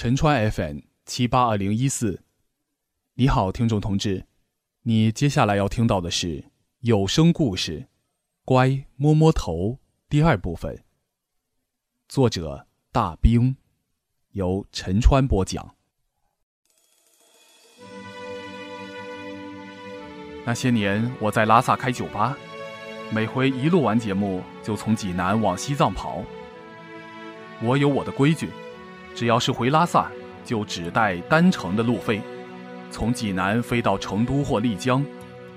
陈川 FM 七八二零一四，你好，听众同志，你接下来要听到的是有声故事《乖摸摸头》第二部分，作者大兵，由陈川播讲。那些年，我在拉萨开酒吧，每回一录完节目，就从济南往西藏跑。我有我的规矩。只要是回拉萨，就只带单程的路费，从济南飞到成都或丽江，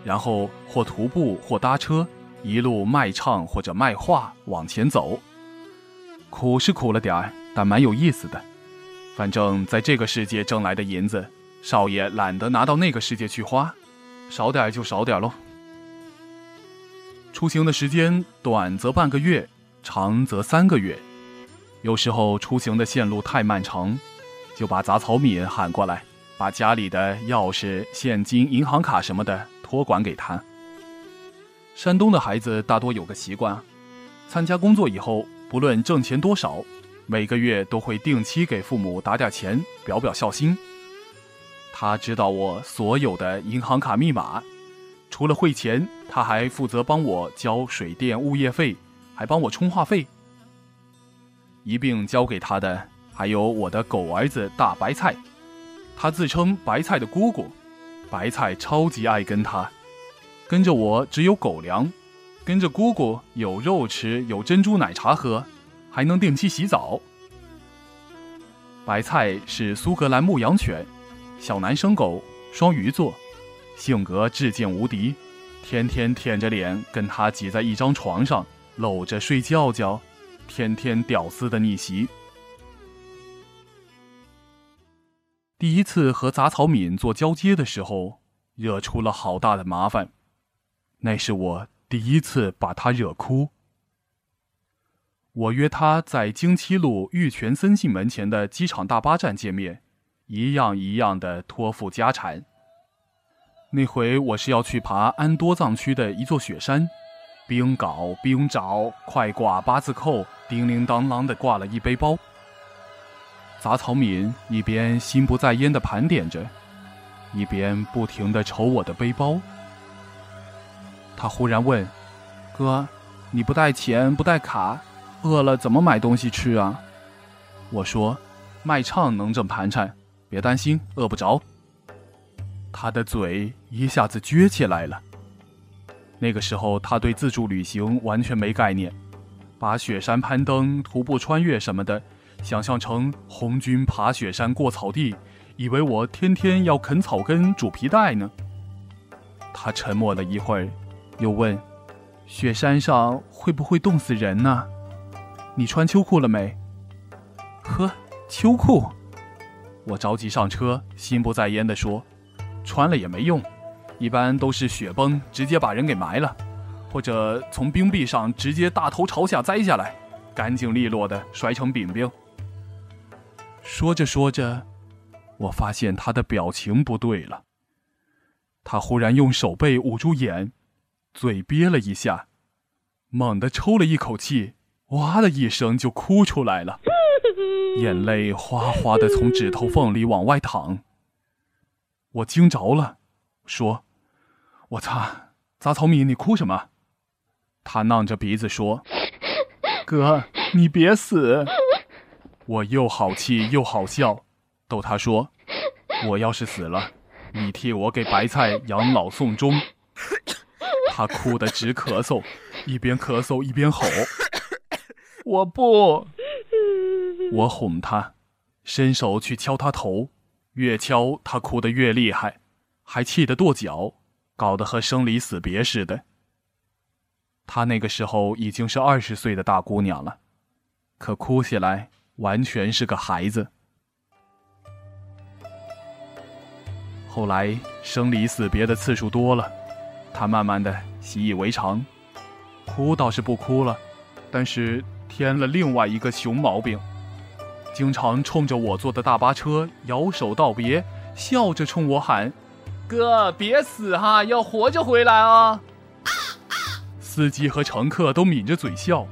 然后或徒步或搭车，一路卖唱或者卖画往前走。苦是苦了点儿，但蛮有意思的。反正在这个世界挣来的银子，少爷懒得拿到那个世界去花，少点就少点喽。出行的时间短则半个月，长则三个月。有时候出行的线路太漫长，就把杂草敏喊过来，把家里的钥匙、现金、银行卡什么的托管给他。山东的孩子大多有个习惯，参加工作以后，不论挣钱多少，每个月都会定期给父母打点钱，表表孝心。他知道我所有的银行卡密码，除了汇钱，他还负责帮我交水电物业费，还帮我充话费。一并交给他的还有我的狗儿子大白菜，他自称白菜的姑姑，白菜超级爱跟他，跟着我只有狗粮，跟着姑姑有肉吃，有珍珠奶茶喝，还能定期洗澡。白菜是苏格兰牧羊犬，小男生狗，双鱼座，性格至贱无敌，天天舔着脸跟他挤在一张床上，搂着睡觉觉。天天屌丝的逆袭。第一次和杂草敏做交接的时候，惹出了好大的麻烦。那是我第一次把他惹哭。我约他在京七路玉泉森信门前的机场大巴站见面，一样一样的托付家产。那回我是要去爬安多藏区的一座雪山。冰镐、冰爪、快挂、八字扣，叮铃当啷的挂了一背包。杂草敏一边心不在焉的盘点着，一边不停的瞅我的背包。他忽然问：“哥，你不带钱，不带卡，饿了怎么买东西吃啊？”我说：“卖唱能挣盘缠，别担心，饿不着。”他的嘴一下子撅起来了。那个时候，他对自助旅行完全没概念，把雪山攀登、徒步穿越什么的，想象成红军爬雪山过草地，以为我天天要啃草根、煮皮带呢。他沉默了一会儿，又问：“雪山上会不会冻死人呢？你穿秋裤了没？”“呵，秋裤。”我着急上车，心不在焉地说：“穿了也没用。”一般都是雪崩直接把人给埋了，或者从冰壁上直接大头朝下栽下来，干净利落的摔成饼饼。说着说着，我发现他的表情不对了。他忽然用手背捂住眼，嘴憋了一下，猛地抽了一口气，哇的一声就哭出来了，眼泪哗哗的从指头缝里往外淌。我惊着了，说。我擦，杂草米，你哭什么？他囔着鼻子说：“哥，你别死。”我又好气又好笑，逗他说：“我要是死了，你替我给白菜养老送终。”他哭得直咳嗽，一边咳嗽一边吼：“我不！”我哄他，伸手去敲他头，越敲他哭得越厉害，还气得跺脚。搞得和生离死别似的。她那个时候已经是二十岁的大姑娘了，可哭起来完全是个孩子。后来生离死别的次数多了，她慢慢的习以为常，哭倒是不哭了，但是添了另外一个熊毛病，经常冲着我坐的大巴车摇手道别，笑着冲我喊。哥，别死哈，要活着回来啊！司机和乘客都抿着嘴笑，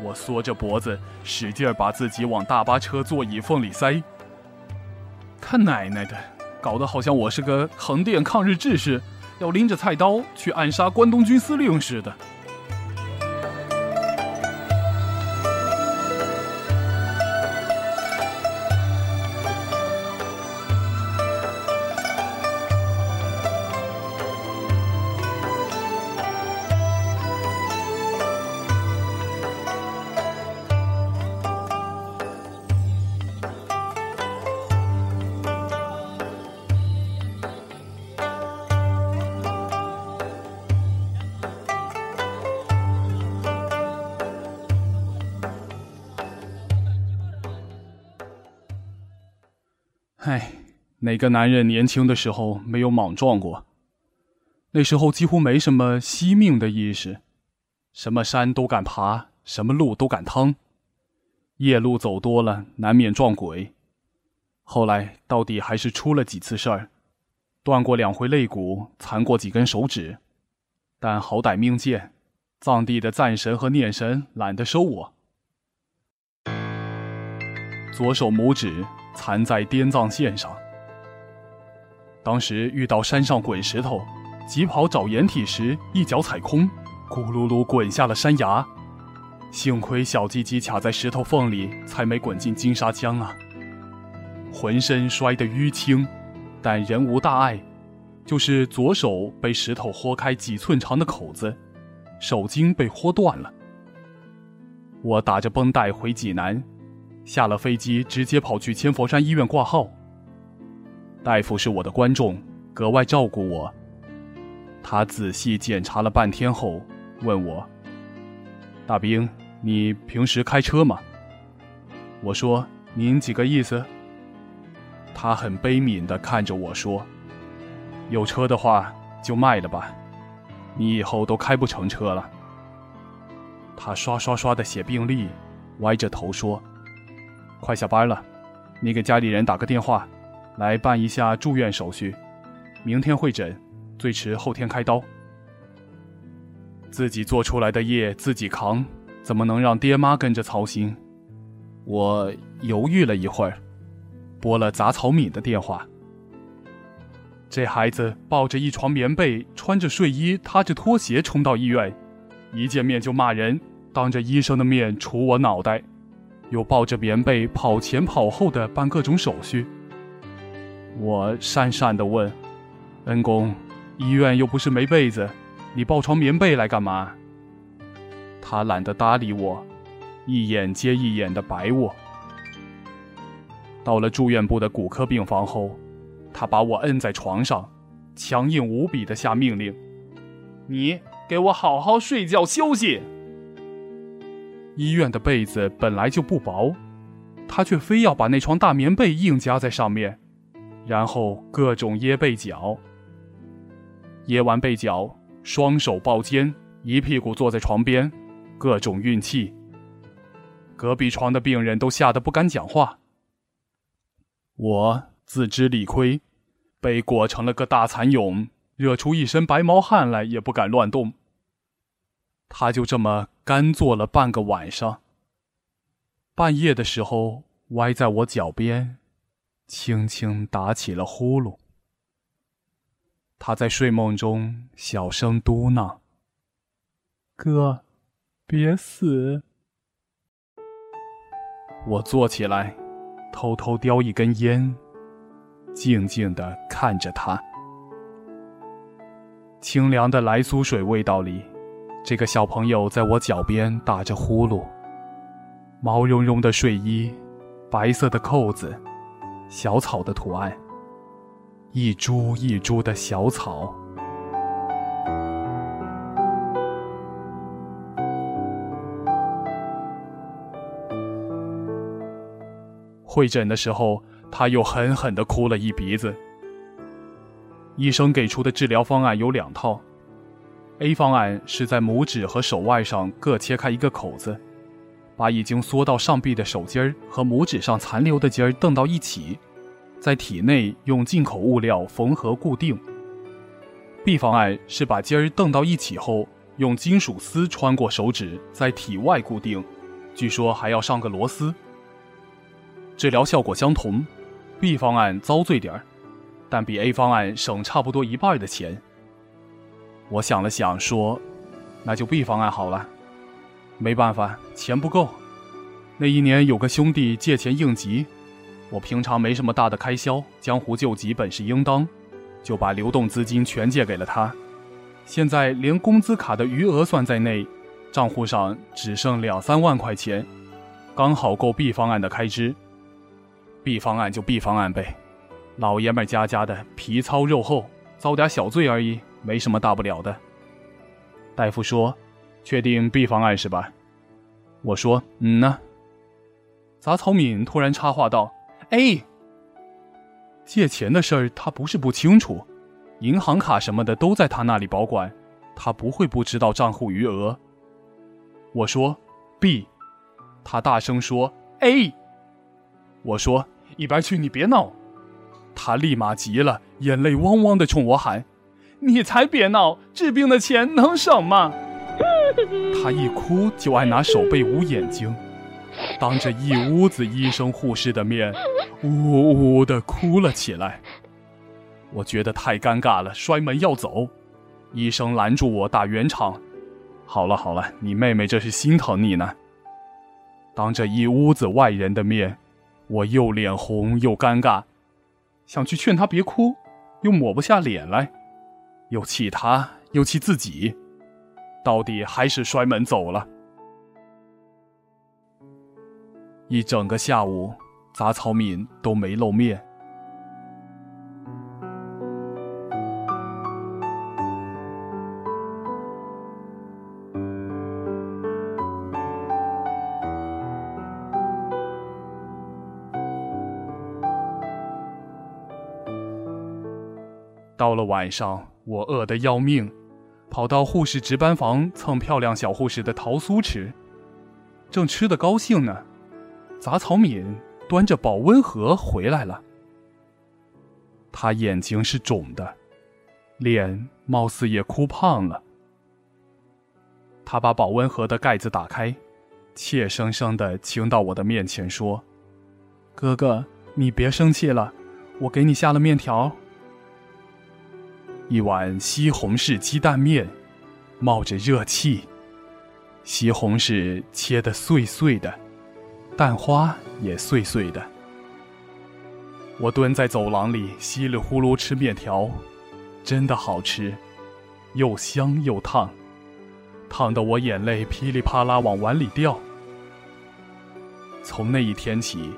我缩着脖子，使劲把自己往大巴车座椅缝里塞，他奶奶的，搞得好像我是个横店抗日志士，要拎着菜刀去暗杀关东军司令似的。唉，哪个男人年轻的时候没有莽撞过？那时候几乎没什么惜命的意识，什么山都敢爬，什么路都敢趟。夜路走多了，难免撞鬼。后来到底还是出了几次事儿，断过两回肋骨，残过几根手指，但好歹命贱，藏地的赞神和念神懒得收我。左手拇指。残在滇藏线上。当时遇到山上滚石头，急跑找掩体时，一脚踩空，咕噜噜滚下了山崖。幸亏小鸡鸡卡在石头缝里，才没滚进金沙江啊！浑身摔得淤青，但人无大碍，就是左手被石头豁开几寸长的口子，手筋被豁断了。我打着绷带回济南。下了飞机，直接跑去千佛山医院挂号。大夫是我的观众，格外照顾我。他仔细检查了半天后，问我：“大兵，你平时开车吗？”我说：“您几个意思？”他很悲悯地看着我说：“有车的话就卖了吧，你以后都开不成车了。”他刷刷刷地写病历，歪着头说。快下班了，你给家里人打个电话，来办一下住院手续，明天会诊，最迟后天开刀。自己做出来的业自己扛，怎么能让爹妈跟着操心？我犹豫了一会儿，拨了杂草敏的电话。这孩子抱着一床棉被，穿着睡衣，踏着拖鞋冲到医院，一见面就骂人，当着医生的面杵我脑袋。又抱着棉被跑前跑后的办各种手续。我讪讪地问：“恩公，医院又不是没被子，你抱床棉被来干嘛？”他懒得搭理我，一眼接一眼的白我。到了住院部的骨科病房后，他把我摁在床上，强硬无比的下命令：“你给我好好睡觉休息。”医院的被子本来就不薄，他却非要把那床大棉被硬加在上面，然后各种掖被角。掖完被角，双手抱肩，一屁股坐在床边，各种运气。隔壁床的病人都吓得不敢讲话。我自知理亏，被裹成了个大蚕蛹，热出一身白毛汗来也不敢乱动。他就这么干坐了半个晚上。半夜的时候，歪在我脚边，轻轻打起了呼噜。他在睡梦中小声嘟囔：“哥，别死。”我坐起来，偷偷叼一根烟，静静的看着他。清凉的来苏水味道里。这个小朋友在我脚边打着呼噜，毛茸茸的睡衣，白色的扣子，小草的图案，一株一株的小草。会诊的时候，他又狠狠地哭了一鼻子。医生给出的治疗方案有两套。A 方案是在拇指和手腕上各切开一个口子，把已经缩到上臂的手筋儿和拇指上残留的筋儿蹬到一起，在体内用进口物料缝合固定。B 方案是把筋儿蹬到一起后，用金属丝穿过手指，在体外固定，据说还要上个螺丝。治疗效果相同，B 方案遭罪点儿，但比 A 方案省差不多一半的钱。我想了想，说：“那就 B 方案好了。”没办法，钱不够。那一年有个兄弟借钱应急，我平常没什么大的开销，江湖救急本是应当，就把流动资金全借给了他。现在连工资卡的余额算在内，账户上只剩两三万块钱，刚好够 B 方案的开支。B 方案就 B 方案呗，老爷们家家的皮糙肉厚，遭点小罪而已，没什么大不了的。大夫说：“确定 B 方案是吧？”我说：“嗯呢。”杂草敏突然插话道：“A，借钱的事儿他不是不清楚，银行卡什么的都在他那里保管，他不会不知道账户余额。”我说：“B。”他大声说：“A。”我说：“一边去，你别闹！”他立马急了，眼泪汪汪的冲我喊：“你才别闹！治病的钱能省吗？” 他一哭就爱拿手背捂眼睛。当着一屋子医生护士的面，呜呜的哭了起来。我觉得太尴尬了，摔门要走。医生拦住我，打圆场：“好了好了，你妹妹这是心疼你呢。”当着一屋子外人的面，我又脸红又尴尬，想去劝她别哭，又抹不下脸来，又气他，又气自己，到底还是摔门走了。一整个下午，杂草敏都没露面。到了晚上，我饿得要命，跑到护士值班房蹭漂亮小护士的桃酥吃，正吃得高兴呢。杂草敏端着保温盒回来了，他眼睛是肿的，脸貌似也哭胖了。他把保温盒的盖子打开，怯生生的倾到我的面前说：“哥哥，你别生气了，我给你下了面条，一碗西红柿鸡蛋面，冒着热气，西红柿切得碎碎的。”蛋花也碎碎的。我蹲在走廊里，稀里呼噜吃面条，真的好吃，又香又烫，烫得我眼泪噼里啪啦往碗里掉。从那一天起，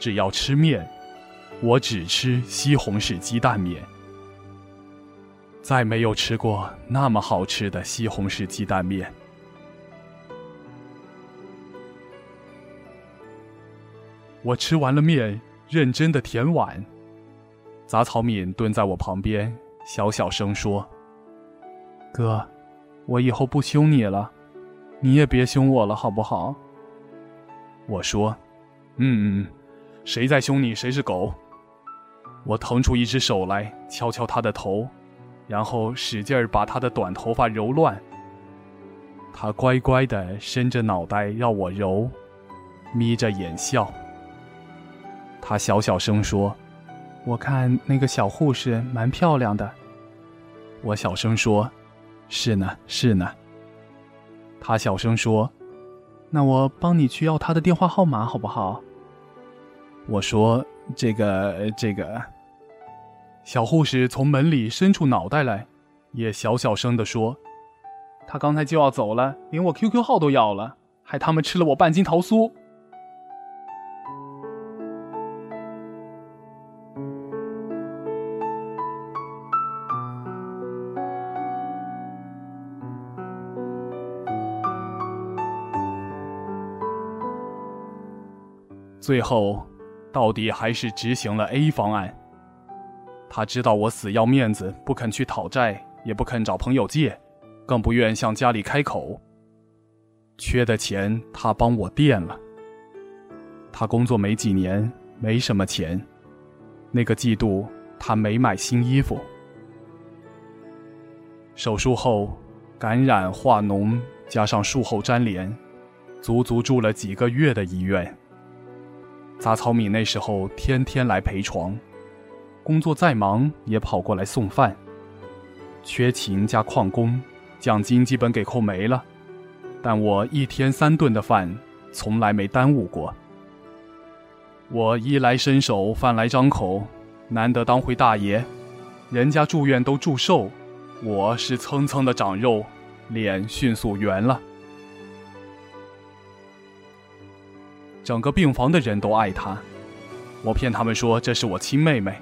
只要吃面，我只吃西红柿鸡蛋面，再没有吃过那么好吃的西红柿鸡蛋面。我吃完了面，认真的舔碗。杂草敏蹲在我旁边，小小声说：“哥，我以后不凶你了，你也别凶我了，好不好？”我说：“嗯嗯，谁在凶你，谁是狗。”我腾出一只手来，敲敲他的头，然后使劲儿把他的短头发揉乱。他乖乖的伸着脑袋让我揉，眯着眼笑。他小小声说：“我看那个小护士蛮漂亮的。”我小声说：“是呢，是呢。”他小声说：“那我帮你去要她的电话号码好不好？”我说：“这个，这个。”小护士从门里伸出脑袋来，也小小声的说：“他刚才就要走了，连我 QQ 号都要了，害他们吃了我半斤桃酥。”最后，到底还是执行了 A 方案。他知道我死要面子，不肯去讨债，也不肯找朋友借，更不愿向家里开口。缺的钱，他帮我垫了。他工作没几年，没什么钱。那个季度，他没买新衣服。手术后，感染化脓，加上术后粘连，足足住了几个月的医院。杂草米那时候天天来陪床，工作再忙也跑过来送饭。缺勤加旷工，奖金基本给扣没了，但我一天三顿的饭从来没耽误过。我衣来伸手，饭来张口，难得当回大爷，人家住院都祝寿，我是蹭蹭的长肉，脸迅速圆了。整个病房的人都爱他，我骗他们说这是我亲妹妹。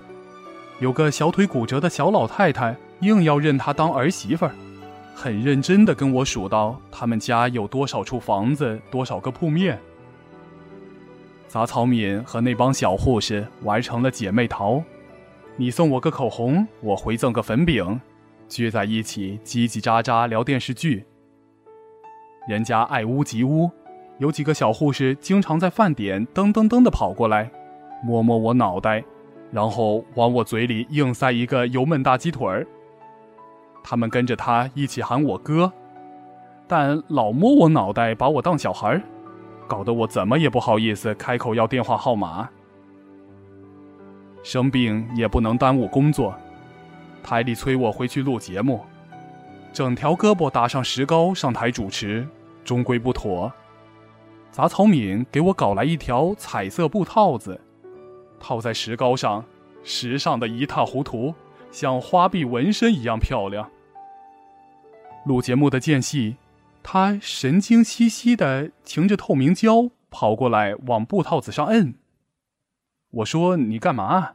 有个小腿骨折的小老太太硬要认她当儿媳妇儿，很认真的跟我数到他们家有多少处房子，多少个铺面。杂草敏和那帮小护士玩成了姐妹淘，你送我个口红，我回赠个粉饼，聚在一起叽叽喳喳聊电视剧。人家爱屋及乌。有几个小护士经常在饭点噔噔噔的跑过来，摸摸我脑袋，然后往我嘴里硬塞一个油焖大鸡腿儿。他们跟着他一起喊我哥，但老摸我脑袋，把我当小孩儿，搞得我怎么也不好意思开口要电话号码。生病也不能耽误工作，台里催我回去录节目，整条胳膊打上石膏上台主持，终归不妥。杂草敏给我搞来一条彩色布套子，套在石膏上，时尚的一塌糊涂，像花臂纹身一样漂亮。录节目的间隙，他神经兮兮的擎着透明胶跑过来往布套子上摁。我说：“你干嘛？”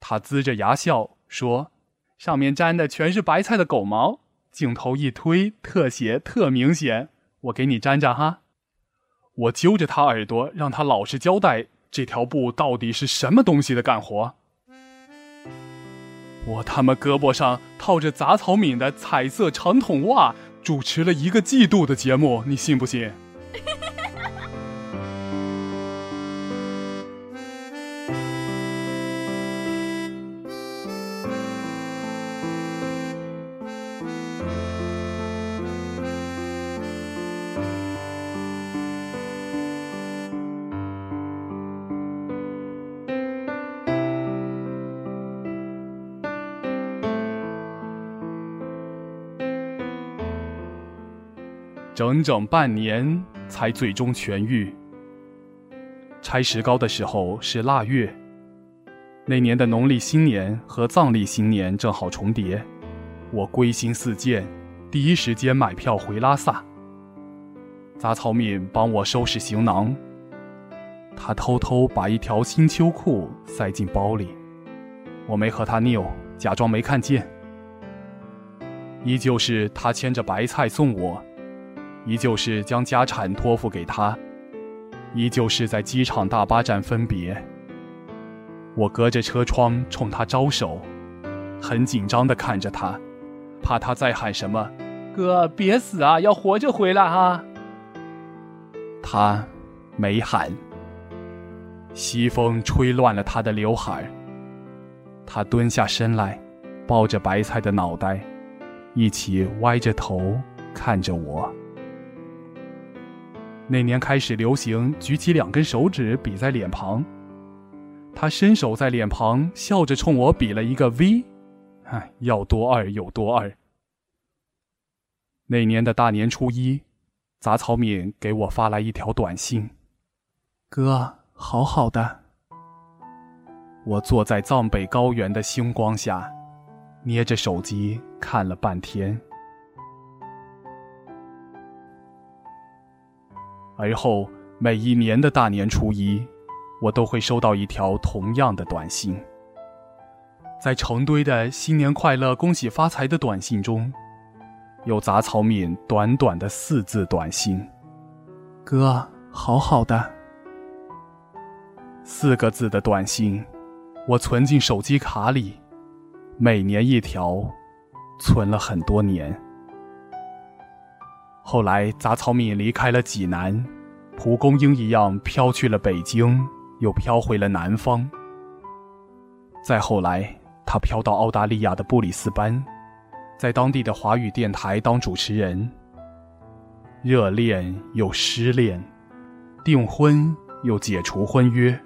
他龇着牙笑说：“上面粘的全是白菜的狗毛。”镜头一推，特写特明显，我给你粘粘哈。我揪着他耳朵，让他老实交代这条布到底是什么东西的干活。我他妈胳膊上套着杂草敏的彩色长筒袜，主持了一个季度的节目，你信不信？整整半年才最终痊愈。拆石膏的时候是腊月，那年的农历新年和藏历新年正好重叠，我归心似箭，第一时间买票回拉萨。杂草敏帮我收拾行囊，他偷偷把一条新秋裤塞进包里，我没和他拗，假装没看见。依旧是他牵着白菜送我。依旧是将家产托付给他，依旧是在机场大巴站分别。我隔着车窗冲他招手，很紧张地看着他，怕他再喊什么“哥，别死啊，要活着回来哈”。他没喊。西风吹乱了他的刘海他蹲下身来，抱着白菜的脑袋，一起歪着头看着我。那年开始流行举起两根手指比在脸庞，他伸手在脸庞，笑着冲我比了一个 V，唉，要多二有多二。那年的大年初一，杂草敏给我发来一条短信：“哥，好好的。”我坐在藏北高原的星光下，捏着手机看了半天。而后每一年的大年初一，我都会收到一条同样的短信。在成堆的“新年快乐，恭喜发财”的短信中，有杂草敏短短的四字短信：“哥，好好的。”四个字的短信，我存进手机卡里，每年一条，存了很多年。后来，杂草敏离开了济南，蒲公英一样飘去了北京，又飘回了南方。再后来，他飘到澳大利亚的布里斯班，在当地的华语电台当主持人。热恋又失恋，订婚又解除婚约，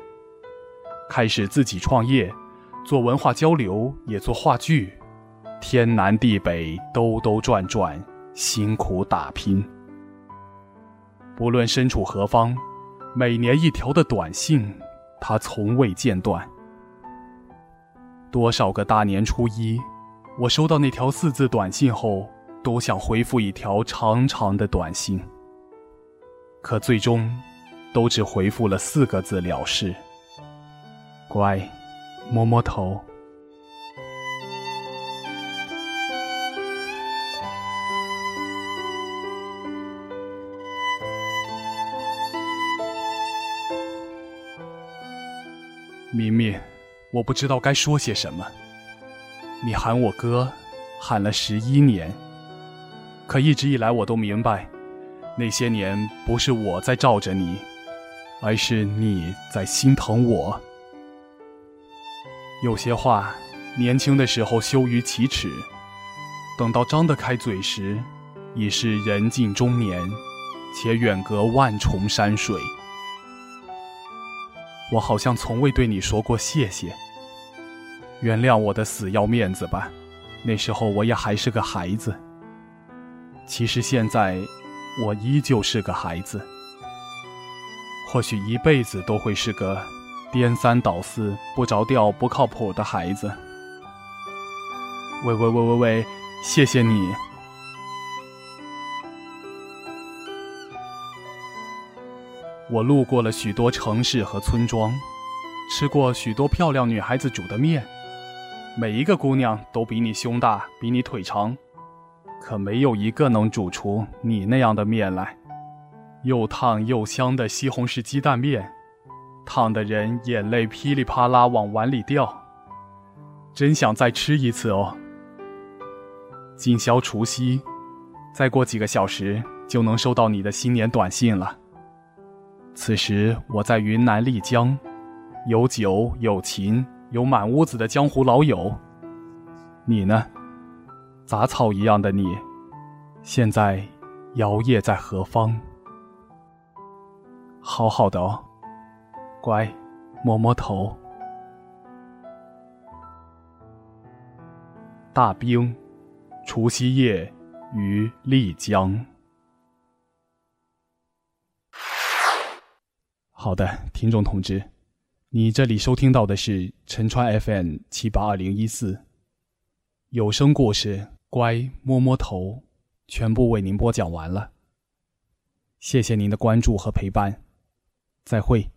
开始自己创业，做文化交流，也做话剧，天南地北兜兜转转，辛苦打拼。不论身处何方，每年一条的短信，他从未间断。多少个大年初一，我收到那条四字短信后，都想回复一条长长的短信，可最终。都只回复了四个字了事。乖，摸摸头。明明，我不知道该说些什么。你喊我哥，喊了十一年，可一直以来我都明白，那些年不是我在罩着你。而是你在心疼我。有些话，年轻的时候羞于启齿，等到张得开嘴时，已是人近中年，且远隔万重山水。我好像从未对你说过谢谢。原谅我的死要面子吧，那时候我也还是个孩子。其实现在，我依旧是个孩子。或许一辈子都会是个颠三倒四、不着调、不靠谱的孩子。喂喂喂喂喂，谢谢你。我路过了许多城市和村庄，吃过许多漂亮女孩子煮的面，每一个姑娘都比你胸大，比你腿长，可没有一个能煮出你那样的面来。又烫又香的西红柿鸡蛋面，烫的人眼泪噼里啪啦往碗里掉。真想再吃一次哦。今宵除夕，再过几个小时就能收到你的新年短信了。此时我在云南丽江，有酒有琴有满屋子的江湖老友。你呢？杂草一样的你，现在摇曳在何方？好好的哦，乖，摸摸头。大冰，除夕夜于丽江。好的，听众同志，你这里收听到的是陈川 FM 七八二零一四有声故事，乖，摸摸头，全部为您播讲完了。谢谢您的关注和陪伴。再会。